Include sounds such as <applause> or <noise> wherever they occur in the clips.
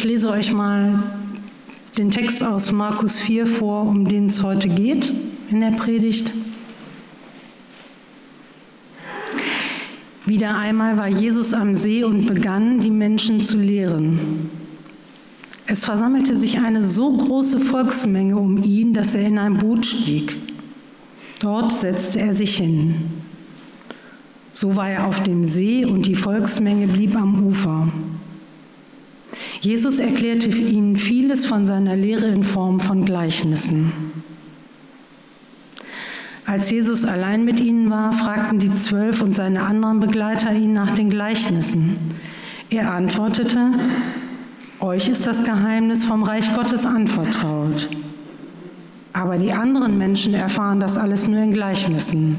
Ich lese euch mal den Text aus Markus 4 vor, um den es heute geht in der Predigt. Wieder einmal war Jesus am See und begann, die Menschen zu lehren. Es versammelte sich eine so große Volksmenge um ihn, dass er in ein Boot stieg. Dort setzte er sich hin. So war er auf dem See und die Volksmenge blieb am Ufer. Jesus erklärte ihnen vieles von seiner Lehre in Form von Gleichnissen. Als Jesus allein mit ihnen war, fragten die Zwölf und seine anderen Begleiter ihn nach den Gleichnissen. Er antwortete, euch ist das Geheimnis vom Reich Gottes anvertraut. Aber die anderen Menschen erfahren das alles nur in Gleichnissen.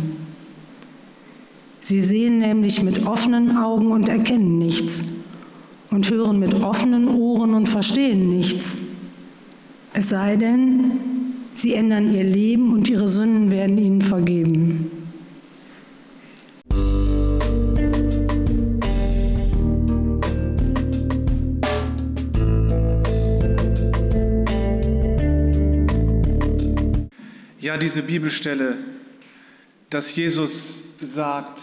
Sie sehen nämlich mit offenen Augen und erkennen nichts und hören mit offenen Ohren und verstehen nichts. Es sei denn, sie ändern ihr Leben und ihre Sünden werden ihnen vergeben. Ja, diese Bibelstelle, dass Jesus sagt,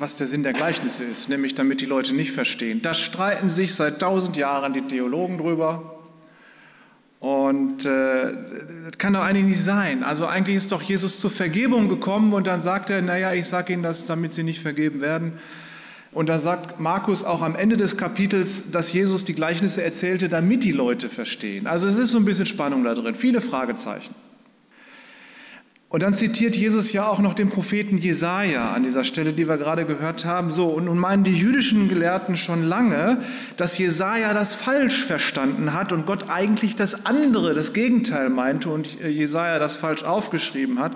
was der Sinn der Gleichnisse ist, nämlich damit die Leute nicht verstehen. Da streiten sich seit tausend Jahren die Theologen drüber. Und äh, das kann doch eigentlich nicht sein. Also eigentlich ist doch Jesus zur Vergebung gekommen und dann sagt er, naja, ich sage Ihnen das, damit Sie nicht vergeben werden. Und da sagt Markus auch am Ende des Kapitels, dass Jesus die Gleichnisse erzählte, damit die Leute verstehen. Also es ist so ein bisschen Spannung da drin, viele Fragezeichen. Und dann zitiert Jesus ja auch noch den Propheten Jesaja an dieser Stelle, die wir gerade gehört haben. So, und nun meinen die jüdischen Gelehrten schon lange, dass Jesaja das falsch verstanden hat und Gott eigentlich das andere, das Gegenteil meinte und Jesaja das falsch aufgeschrieben hat.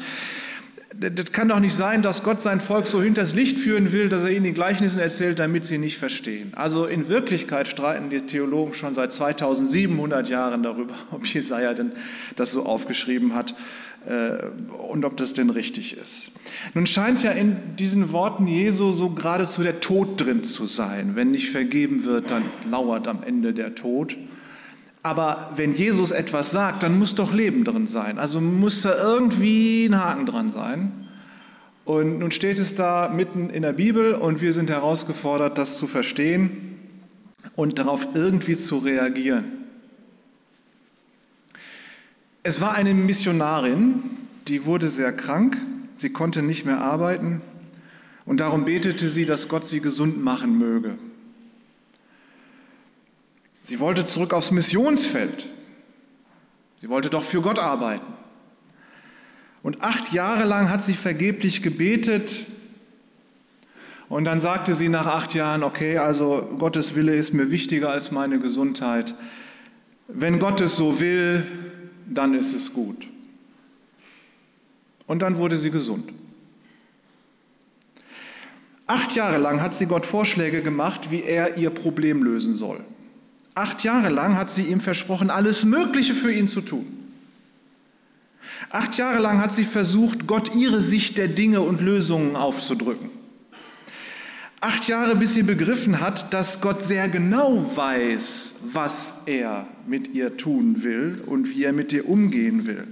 Das kann doch nicht sein, dass Gott sein Volk so hinters Licht führen will, dass er ihnen die Gleichnissen erzählt, damit sie nicht verstehen. Also in Wirklichkeit streiten die Theologen schon seit 2700 Jahren darüber, <laughs> ob Jesaja denn das so aufgeschrieben hat äh, und ob das denn richtig ist. Nun scheint ja in diesen Worten Jesu so geradezu der Tod drin zu sein. Wenn nicht vergeben wird, dann lauert am Ende der Tod. Aber wenn Jesus etwas sagt, dann muss doch Leben drin sein. Also muss da irgendwie ein Haken dran sein. Und nun steht es da mitten in der Bibel und wir sind herausgefordert, das zu verstehen und darauf irgendwie zu reagieren. Es war eine Missionarin, die wurde sehr krank, sie konnte nicht mehr arbeiten und darum betete sie, dass Gott sie gesund machen möge. Sie wollte zurück aufs Missionsfeld. Sie wollte doch für Gott arbeiten. Und acht Jahre lang hat sie vergeblich gebetet. Und dann sagte sie nach acht Jahren, okay, also Gottes Wille ist mir wichtiger als meine Gesundheit. Wenn Gott es so will, dann ist es gut. Und dann wurde sie gesund. Acht Jahre lang hat sie Gott Vorschläge gemacht, wie er ihr Problem lösen soll. Acht Jahre lang hat sie ihm versprochen, alles Mögliche für ihn zu tun. Acht Jahre lang hat sie versucht, Gott ihre Sicht der Dinge und Lösungen aufzudrücken. Acht Jahre, bis sie begriffen hat, dass Gott sehr genau weiß, was er mit ihr tun will und wie er mit ihr umgehen will.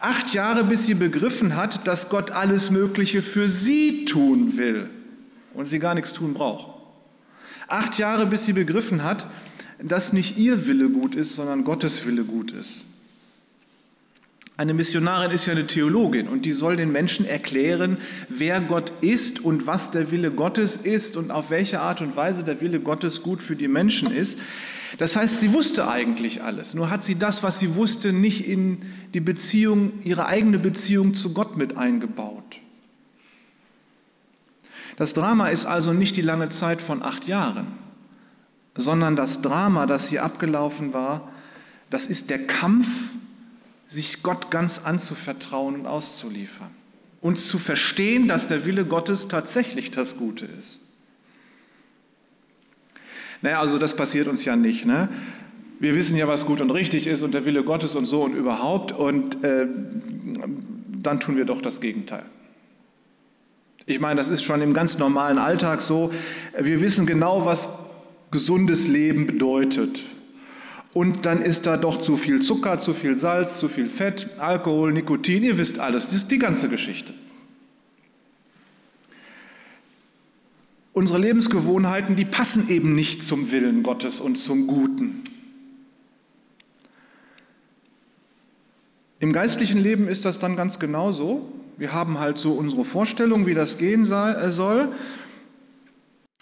Acht Jahre, bis sie begriffen hat, dass Gott alles Mögliche für sie tun will und sie gar nichts tun braucht. Acht Jahre, bis sie begriffen hat, dass nicht ihr Wille gut ist, sondern Gottes Wille gut ist. Eine Missionarin ist ja eine Theologin und die soll den Menschen erklären, wer Gott ist und was der Wille Gottes ist und auf welche Art und Weise der Wille Gottes gut für die Menschen ist. Das heißt, sie wusste eigentlich alles, nur hat sie das, was sie wusste, nicht in die Beziehung, ihre eigene Beziehung zu Gott mit eingebaut. Das Drama ist also nicht die lange Zeit von acht Jahren, sondern das Drama, das hier abgelaufen war, das ist der Kampf sich Gott ganz anzuvertrauen und auszuliefern. Und zu verstehen, dass der Wille Gottes tatsächlich das Gute ist. Naja, also das passiert uns ja nicht. Ne? Wir wissen ja, was gut und richtig ist und der Wille Gottes und so und überhaupt. Und äh, dann tun wir doch das Gegenteil. Ich meine, das ist schon im ganz normalen Alltag so. Wir wissen genau, was gesundes Leben bedeutet. und dann ist da doch zu viel Zucker, zu viel Salz, zu viel Fett, Alkohol, Nikotin, ihr wisst alles, das ist die ganze Geschichte. Unsere Lebensgewohnheiten, die passen eben nicht zum Willen Gottes und zum Guten. Im geistlichen Leben ist das dann ganz genauso. Wir haben halt so unsere Vorstellung, wie das gehen äh, soll.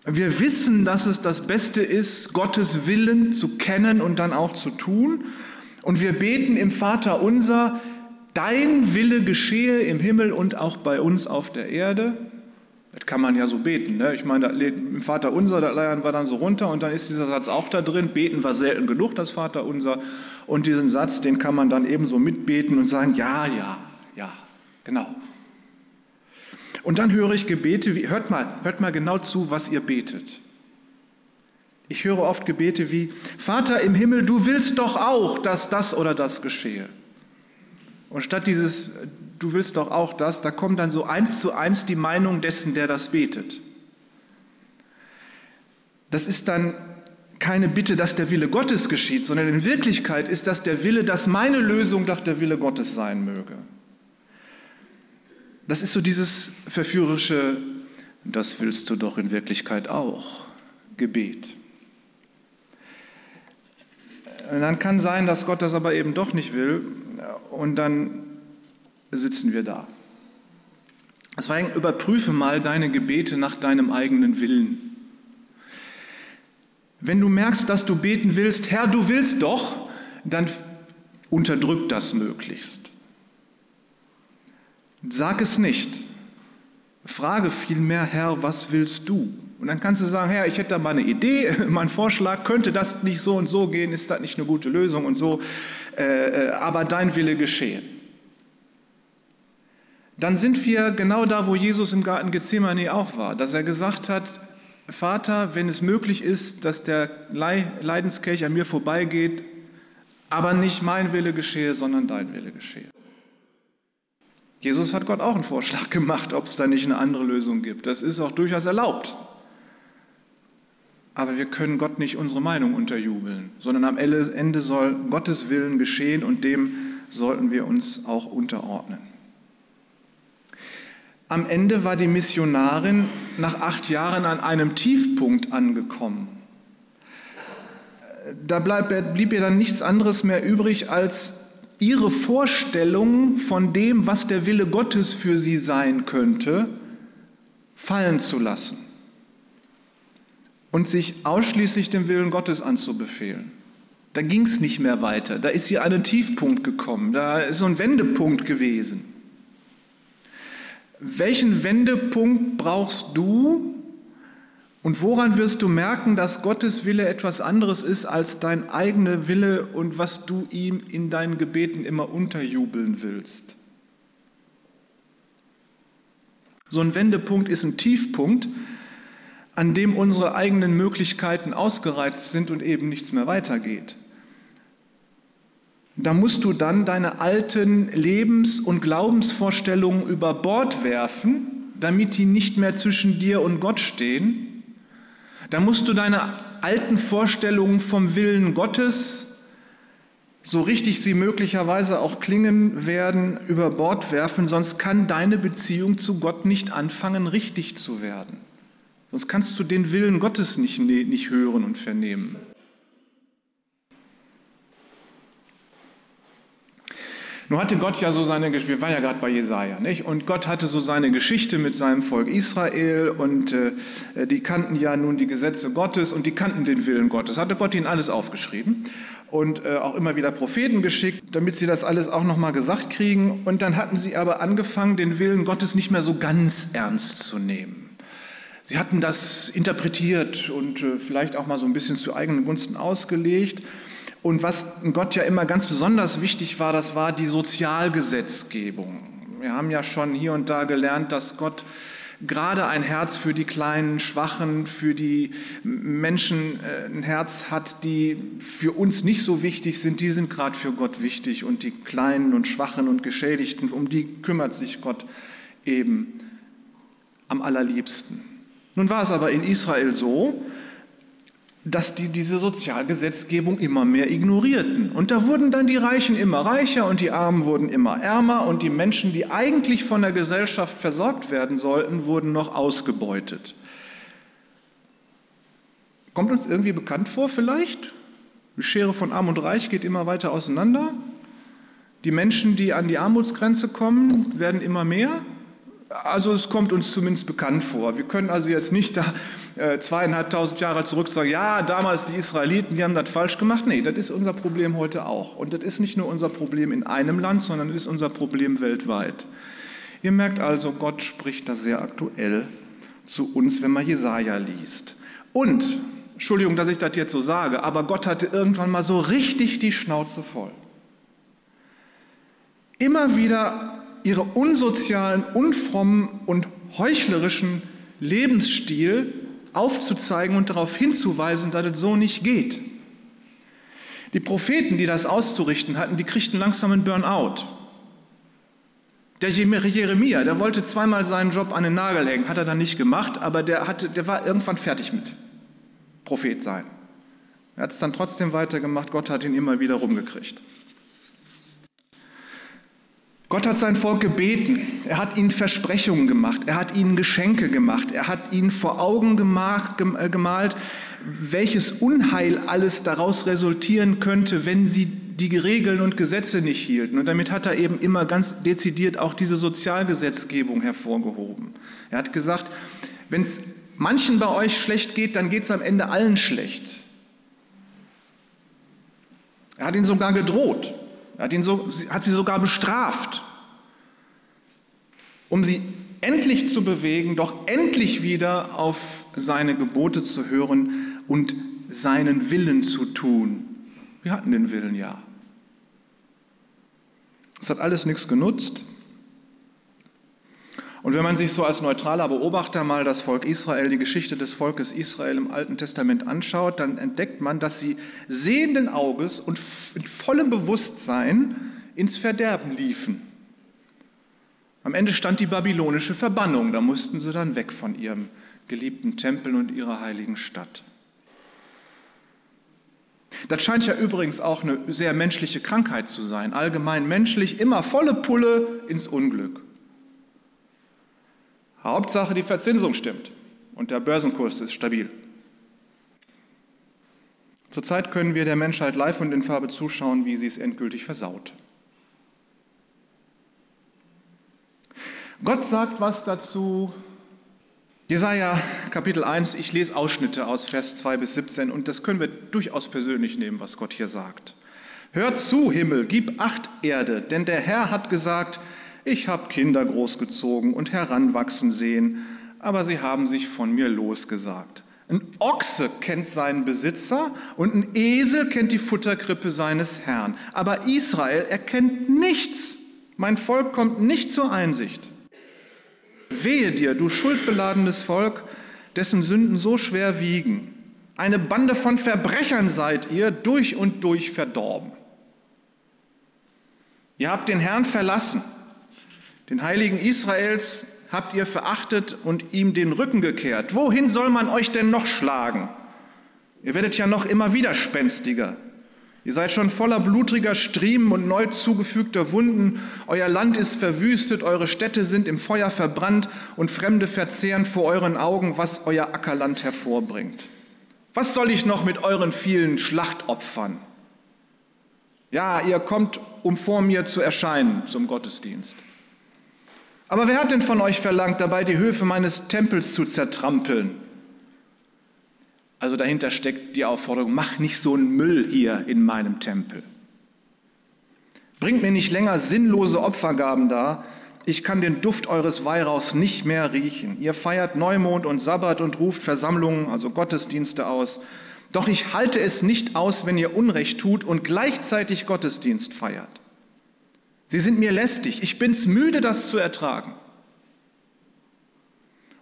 Wir wissen, dass es das Beste ist, Gottes Willen zu kennen und dann auch zu tun. Und wir beten im Vater unser, dein Wille geschehe im Himmel und auch bei uns auf der Erde. Das kann man ja so beten. Ne? Ich meine, im Vater unser, da leiern wir dann so runter und dann ist dieser Satz auch da drin. Beten war selten genug, das Vater unser. Und diesen Satz, den kann man dann ebenso mitbeten und sagen, ja, ja, ja, genau. Und dann höre ich Gebete wie, hört mal, hört mal genau zu, was ihr betet. Ich höre oft Gebete wie, Vater im Himmel, du willst doch auch, dass das oder das geschehe. Und statt dieses, du willst doch auch das, da kommt dann so eins zu eins die Meinung dessen, der das betet. Das ist dann keine Bitte, dass der Wille Gottes geschieht, sondern in Wirklichkeit ist das der Wille, dass meine Lösung doch der Wille Gottes sein möge. Das ist so dieses verführerische, das willst du doch in Wirklichkeit auch, Gebet. Und dann kann sein, dass Gott das aber eben doch nicht will und dann sitzen wir da. Deswegen überprüfe mal deine Gebete nach deinem eigenen Willen. Wenn du merkst, dass du beten willst, Herr, du willst doch, dann unterdrück das möglichst. Sag es nicht. Frage vielmehr, Herr, was willst du? Und dann kannst du sagen, Herr, ich hätte da mal eine Idee, <laughs> mein Vorschlag, könnte das nicht so und so gehen, ist das nicht eine gute Lösung und so, äh, äh, aber dein Wille geschehen. Dann sind wir genau da, wo Jesus im Garten Gethsemane auch war, dass er gesagt hat, Vater, wenn es möglich ist, dass der Leidenskelch an mir vorbeigeht, aber nicht mein Wille geschehe, sondern dein Wille geschehe. Jesus hat Gott auch einen Vorschlag gemacht, ob es da nicht eine andere Lösung gibt. Das ist auch durchaus erlaubt. Aber wir können Gott nicht unsere Meinung unterjubeln, sondern am Ende soll Gottes Willen geschehen und dem sollten wir uns auch unterordnen. Am Ende war die Missionarin nach acht Jahren an einem Tiefpunkt angekommen. Da blieb ihr dann nichts anderes mehr übrig, als ihre Vorstellung von dem, was der Wille Gottes für sie sein könnte, fallen zu lassen und sich ausschließlich dem Willen Gottes anzubefehlen. Da ging es nicht mehr weiter. Da ist sie an einen Tiefpunkt gekommen. Da ist so ein Wendepunkt gewesen. Welchen Wendepunkt brauchst du, und woran wirst du merken, dass Gottes Wille etwas anderes ist als dein eigener Wille und was du ihm in deinen Gebeten immer unterjubeln willst? So ein Wendepunkt ist ein Tiefpunkt, an dem unsere eigenen Möglichkeiten ausgereizt sind und eben nichts mehr weitergeht. Da musst du dann deine alten Lebens- und Glaubensvorstellungen über Bord werfen, damit die nicht mehr zwischen dir und Gott stehen da musst du deine alten Vorstellungen vom Willen Gottes, so richtig sie möglicherweise auch klingen werden, über Bord werfen, sonst kann deine Beziehung zu Gott nicht anfangen, richtig zu werden. Sonst kannst du den Willen Gottes nicht, nicht hören und vernehmen. Nun hatte Gott ja so seine Geschichte, wir waren ja gerade bei Jesaja, nicht? Und Gott hatte so seine Geschichte mit seinem Volk Israel und äh, die kannten ja nun die Gesetze Gottes und die kannten den Willen Gottes. Hatte Gott ihnen alles aufgeschrieben und äh, auch immer wieder Propheten geschickt, damit sie das alles auch nochmal gesagt kriegen. Und dann hatten sie aber angefangen, den Willen Gottes nicht mehr so ganz ernst zu nehmen. Sie hatten das interpretiert und äh, vielleicht auch mal so ein bisschen zu eigenen Gunsten ausgelegt. Und was Gott ja immer ganz besonders wichtig war, das war die Sozialgesetzgebung. Wir haben ja schon hier und da gelernt, dass Gott gerade ein Herz für die kleinen, schwachen, für die Menschen äh, ein Herz hat, die für uns nicht so wichtig sind, die sind gerade für Gott wichtig. Und die kleinen und schwachen und geschädigten, um die kümmert sich Gott eben am allerliebsten. Nun war es aber in Israel so, dass die diese Sozialgesetzgebung immer mehr ignorierten. Und da wurden dann die Reichen immer reicher und die Armen wurden immer ärmer und die Menschen, die eigentlich von der Gesellschaft versorgt werden sollten, wurden noch ausgebeutet. Kommt uns irgendwie bekannt vor vielleicht? Die Schere von Arm und Reich geht immer weiter auseinander. Die Menschen, die an die Armutsgrenze kommen, werden immer mehr. Also es kommt uns zumindest bekannt vor. Wir können also jetzt nicht da äh, zweieinhalbtausend Jahre zurück sagen, ja, damals die Israeliten, die haben das falsch gemacht. Nee, das ist unser Problem heute auch. Und das ist nicht nur unser Problem in einem Land, sondern das ist unser Problem weltweit. Ihr merkt also, Gott spricht da sehr aktuell zu uns, wenn man Jesaja liest. Und, Entschuldigung, dass ich das jetzt so sage, aber Gott hatte irgendwann mal so richtig die Schnauze voll. Immer wieder ihre unsozialen, unfrommen und heuchlerischen Lebensstil aufzuzeigen und darauf hinzuweisen, dass es so nicht geht. Die Propheten, die das auszurichten hatten, die kriegten langsam einen Burnout. Der Jeremia, der wollte zweimal seinen Job an den Nagel hängen, hat er dann nicht gemacht, aber der, hatte, der war irgendwann fertig mit Prophet sein. Er hat es dann trotzdem weitergemacht, Gott hat ihn immer wieder rumgekriegt. Gott hat sein Volk gebeten, er hat ihnen Versprechungen gemacht, er hat ihnen Geschenke gemacht, er hat ihnen vor Augen äh, gemalt, welches Unheil alles daraus resultieren könnte, wenn sie die Regeln und Gesetze nicht hielten. Und damit hat er eben immer ganz dezidiert auch diese Sozialgesetzgebung hervorgehoben. Er hat gesagt, wenn es manchen bei euch schlecht geht, dann geht es am Ende allen schlecht. Er hat ihnen sogar gedroht. Hat, ihn so, hat sie sogar bestraft, um sie endlich zu bewegen, doch endlich wieder auf seine Gebote zu hören und seinen Willen zu tun. Wir hatten den Willen ja. Es hat alles nichts genutzt. Und wenn man sich so als neutraler Beobachter mal das Volk Israel, die Geschichte des Volkes Israel im Alten Testament anschaut, dann entdeckt man, dass sie sehenden Auges und mit vollem Bewusstsein ins Verderben liefen. Am Ende stand die babylonische Verbannung, da mussten sie dann weg von ihrem geliebten Tempel und ihrer heiligen Stadt. Das scheint ja übrigens auch eine sehr menschliche Krankheit zu sein, allgemein menschlich, immer volle Pulle ins Unglück. Hauptsache, die Verzinsung stimmt und der Börsenkurs ist stabil. Zurzeit können wir der Menschheit live und in Farbe zuschauen, wie sie es endgültig versaut. Gott sagt was dazu. Jesaja Kapitel 1, ich lese Ausschnitte aus Vers 2 bis 17 und das können wir durchaus persönlich nehmen, was Gott hier sagt. Hört zu, Himmel, gib Acht, Erde, denn der Herr hat gesagt, ich habe Kinder großgezogen und heranwachsen sehen, aber sie haben sich von mir losgesagt. Ein Ochse kennt seinen Besitzer und ein Esel kennt die Futterkrippe seines Herrn. Aber Israel erkennt nichts. Mein Volk kommt nicht zur Einsicht. Wehe dir, du schuldbeladenes Volk, dessen Sünden so schwer wiegen. Eine Bande von Verbrechern seid ihr, durch und durch verdorben. Ihr habt den Herrn verlassen den Heiligen Israels habt ihr verachtet und ihm den Rücken gekehrt. Wohin soll man euch denn noch schlagen? Ihr werdet ja noch immer widerspenstiger. Ihr seid schon voller blutiger Striemen und neu zugefügter Wunden. Euer Land ist verwüstet, eure Städte sind im Feuer verbrannt und Fremde verzehren vor euren Augen, was euer Ackerland hervorbringt. Was soll ich noch mit euren vielen Schlachtopfern? Ja, ihr kommt, um vor mir zu erscheinen zum Gottesdienst. Aber wer hat denn von euch verlangt, dabei die Höfe meines Tempels zu zertrampeln? Also dahinter steckt die Aufforderung, mach nicht so einen Müll hier in meinem Tempel. Bringt mir nicht länger sinnlose Opfergaben dar, ich kann den Duft eures Weihrauchs nicht mehr riechen. Ihr feiert Neumond und Sabbat und ruft Versammlungen, also Gottesdienste aus. Doch ich halte es nicht aus, wenn ihr Unrecht tut und gleichzeitig Gottesdienst feiert. Sie sind mir lästig. Ich bin's müde, das zu ertragen.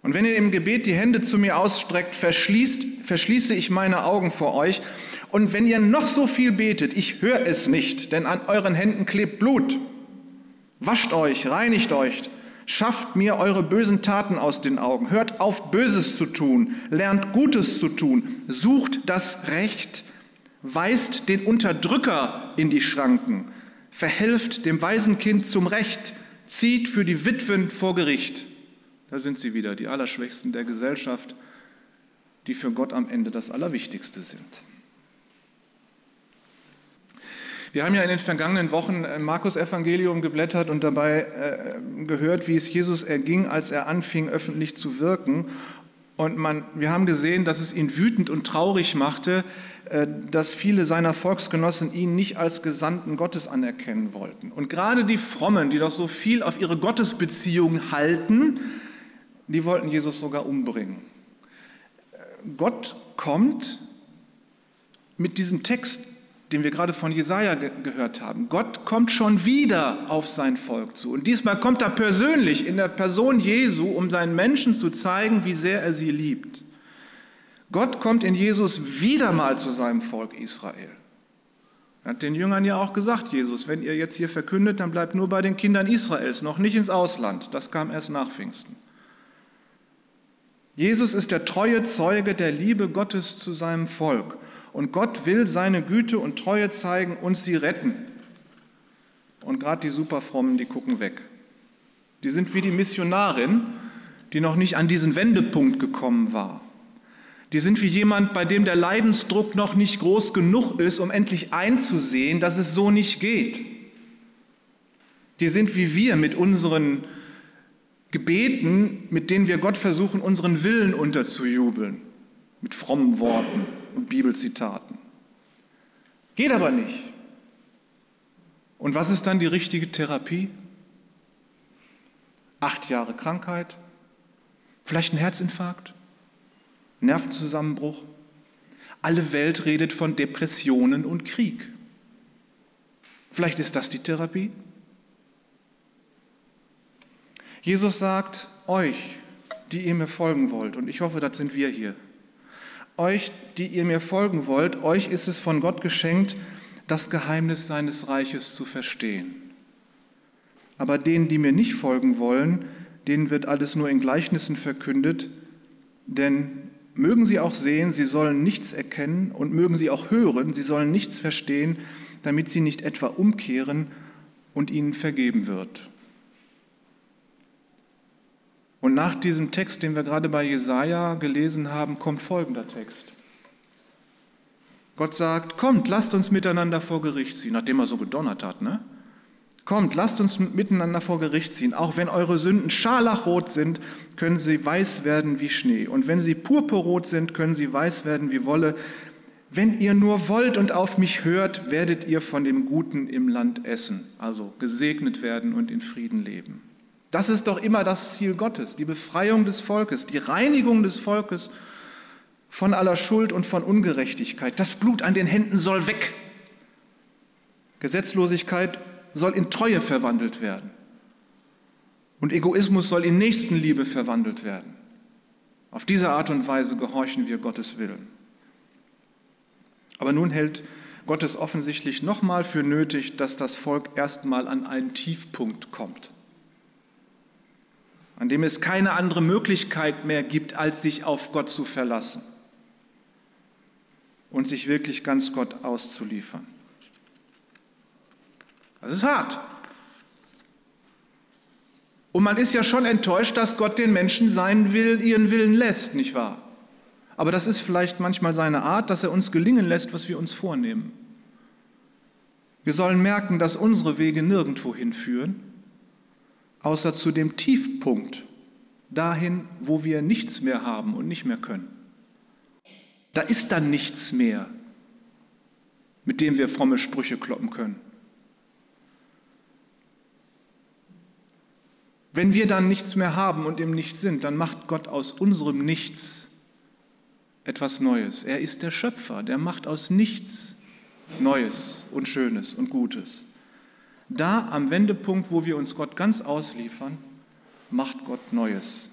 Und wenn ihr im Gebet die Hände zu mir ausstreckt, verschließt, verschließe ich meine Augen vor euch. Und wenn ihr noch so viel betet, ich höre es nicht, denn an euren Händen klebt Blut. Wascht euch, reinigt euch, Schafft mir eure bösen Taten aus den Augen. Hört auf, Böses zu tun. Lernt Gutes zu tun. Sucht das Recht. Weist den Unterdrücker in die Schranken. Verhelft dem Waisenkind zum Recht. Zieht für die Witwen vor Gericht. Da sind sie wieder, die Allerschwächsten der Gesellschaft, die für Gott am Ende das Allerwichtigste sind. Wir haben ja in den vergangenen Wochen im Markus-Evangelium geblättert und dabei äh, gehört, wie es Jesus erging, als er anfing, öffentlich zu wirken. Und man, wir haben gesehen, dass es ihn wütend und traurig machte, äh, dass viele seiner Volksgenossen ihn nicht als Gesandten Gottes anerkennen wollten. Und gerade die Frommen, die doch so viel auf ihre Gottesbeziehung halten, die wollten Jesus sogar umbringen. Äh, Gott kommt mit diesem Text den wir gerade von Jesaja ge gehört haben. Gott kommt schon wieder auf sein Volk zu. Und diesmal kommt er persönlich in der Person Jesu, um seinen Menschen zu zeigen, wie sehr er sie liebt. Gott kommt in Jesus wieder mal zu seinem Volk Israel. Er hat den Jüngern ja auch gesagt, Jesus, wenn ihr jetzt hier verkündet, dann bleibt nur bei den Kindern Israels, noch nicht ins Ausland. Das kam erst nach Pfingsten. Jesus ist der treue Zeuge der Liebe Gottes zu seinem Volk. Und Gott will seine Güte und Treue zeigen und sie retten. Und gerade die Superfrommen, die gucken weg. Die sind wie die Missionarin, die noch nicht an diesen Wendepunkt gekommen war. Die sind wie jemand, bei dem der Leidensdruck noch nicht groß genug ist, um endlich einzusehen, dass es so nicht geht. Die sind wie wir mit unseren Gebeten, mit denen wir Gott versuchen, unseren Willen unterzujubeln, mit frommen Worten und Bibelzitaten. Geht aber nicht. Und was ist dann die richtige Therapie? Acht Jahre Krankheit, vielleicht ein Herzinfarkt, Nervenzusammenbruch. Alle Welt redet von Depressionen und Krieg. Vielleicht ist das die Therapie. Jesus sagt euch, die ihr mir folgen wollt, und ich hoffe, das sind wir hier, euch, die ihr mir folgen wollt, euch ist es von Gott geschenkt, das Geheimnis seines Reiches zu verstehen. Aber denen, die mir nicht folgen wollen, denen wird alles nur in Gleichnissen verkündet, denn mögen sie auch sehen, sie sollen nichts erkennen und mögen sie auch hören, sie sollen nichts verstehen, damit sie nicht etwa umkehren und ihnen vergeben wird. Und nach diesem Text, den wir gerade bei Jesaja gelesen haben, kommt folgender Text. Gott sagt: Kommt, lasst uns miteinander vor Gericht ziehen, nachdem er so gedonnert hat, ne? Kommt, lasst uns miteinander vor Gericht ziehen. Auch wenn eure Sünden scharlachrot sind, können sie weiß werden wie Schnee. Und wenn sie purpurrot sind, können sie weiß werden wie Wolle. Wenn ihr nur wollt und auf mich hört, werdet ihr von dem Guten im Land essen, also gesegnet werden und in Frieden leben. Das ist doch immer das Ziel Gottes, die Befreiung des Volkes, die Reinigung des Volkes von aller Schuld und von Ungerechtigkeit. Das Blut an den Händen soll weg. Gesetzlosigkeit soll in Treue verwandelt werden. Und Egoismus soll in Nächstenliebe verwandelt werden. Auf diese Art und Weise gehorchen wir Gottes Willen. Aber nun hält Gott es offensichtlich nochmal für nötig, dass das Volk erstmal an einen Tiefpunkt kommt an dem es keine andere Möglichkeit mehr gibt, als sich auf Gott zu verlassen und sich wirklich ganz Gott auszuliefern. Das ist hart. Und man ist ja schon enttäuscht, dass Gott den Menschen seinen Willen, ihren Willen lässt, nicht wahr? Aber das ist vielleicht manchmal seine Art, dass er uns gelingen lässt, was wir uns vornehmen. Wir sollen merken, dass unsere Wege nirgendwo hinführen außer zu dem Tiefpunkt, dahin, wo wir nichts mehr haben und nicht mehr können. Da ist dann nichts mehr, mit dem wir fromme Sprüche kloppen können. Wenn wir dann nichts mehr haben und im Nichts sind, dann macht Gott aus unserem Nichts etwas Neues. Er ist der Schöpfer, der macht aus nichts Neues und Schönes und Gutes. Da am Wendepunkt, wo wir uns Gott ganz ausliefern, macht Gott Neues.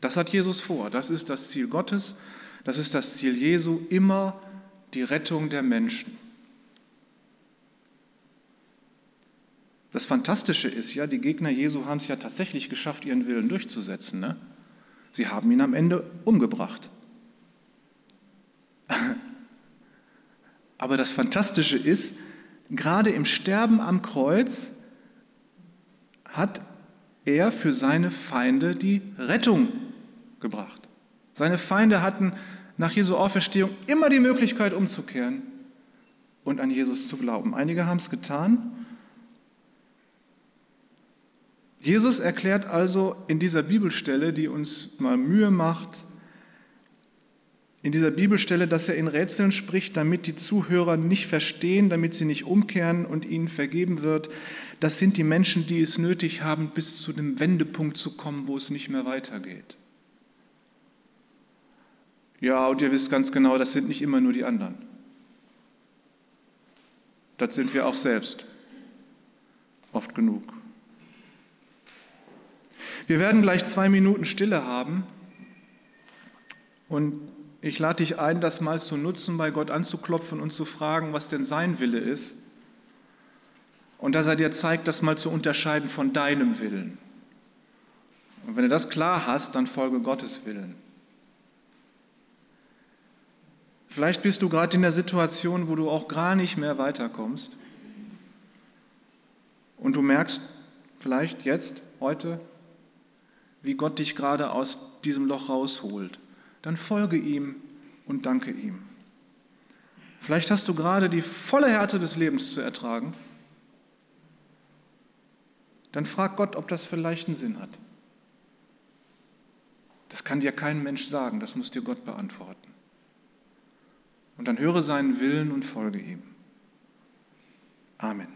Das hat Jesus vor. Das ist das Ziel Gottes. Das ist das Ziel Jesu. Immer die Rettung der Menschen. Das Fantastische ist ja, die Gegner Jesu haben es ja tatsächlich geschafft, ihren Willen durchzusetzen. Ne? Sie haben ihn am Ende umgebracht. Aber das Fantastische ist, gerade im Sterben am Kreuz hat er für seine Feinde die Rettung gebracht. Seine Feinde hatten nach Jesu Auferstehung immer die Möglichkeit umzukehren und an Jesus zu glauben. Einige haben es getan. Jesus erklärt also in dieser Bibelstelle, die uns mal Mühe macht, in dieser Bibelstelle, dass er in Rätseln spricht, damit die Zuhörer nicht verstehen, damit sie nicht umkehren und ihnen vergeben wird. Das sind die Menschen, die es nötig haben, bis zu dem Wendepunkt zu kommen, wo es nicht mehr weitergeht. Ja, und ihr wisst ganz genau, das sind nicht immer nur die anderen. Das sind wir auch selbst. Oft genug. Wir werden gleich zwei Minuten Stille haben und ich lade dich ein, das mal zu nutzen, bei Gott anzuklopfen und zu fragen, was denn sein Wille ist. Und dass er dir zeigt, das mal zu unterscheiden von deinem Willen. Und wenn du das klar hast, dann folge Gottes Willen. Vielleicht bist du gerade in der Situation, wo du auch gar nicht mehr weiterkommst. Und du merkst vielleicht jetzt, heute, wie Gott dich gerade aus diesem Loch rausholt dann folge ihm und danke ihm. Vielleicht hast du gerade die volle Härte des Lebens zu ertragen. Dann frag Gott, ob das vielleicht einen Sinn hat. Das kann dir kein Mensch sagen, das muss dir Gott beantworten. Und dann höre seinen Willen und folge ihm. Amen.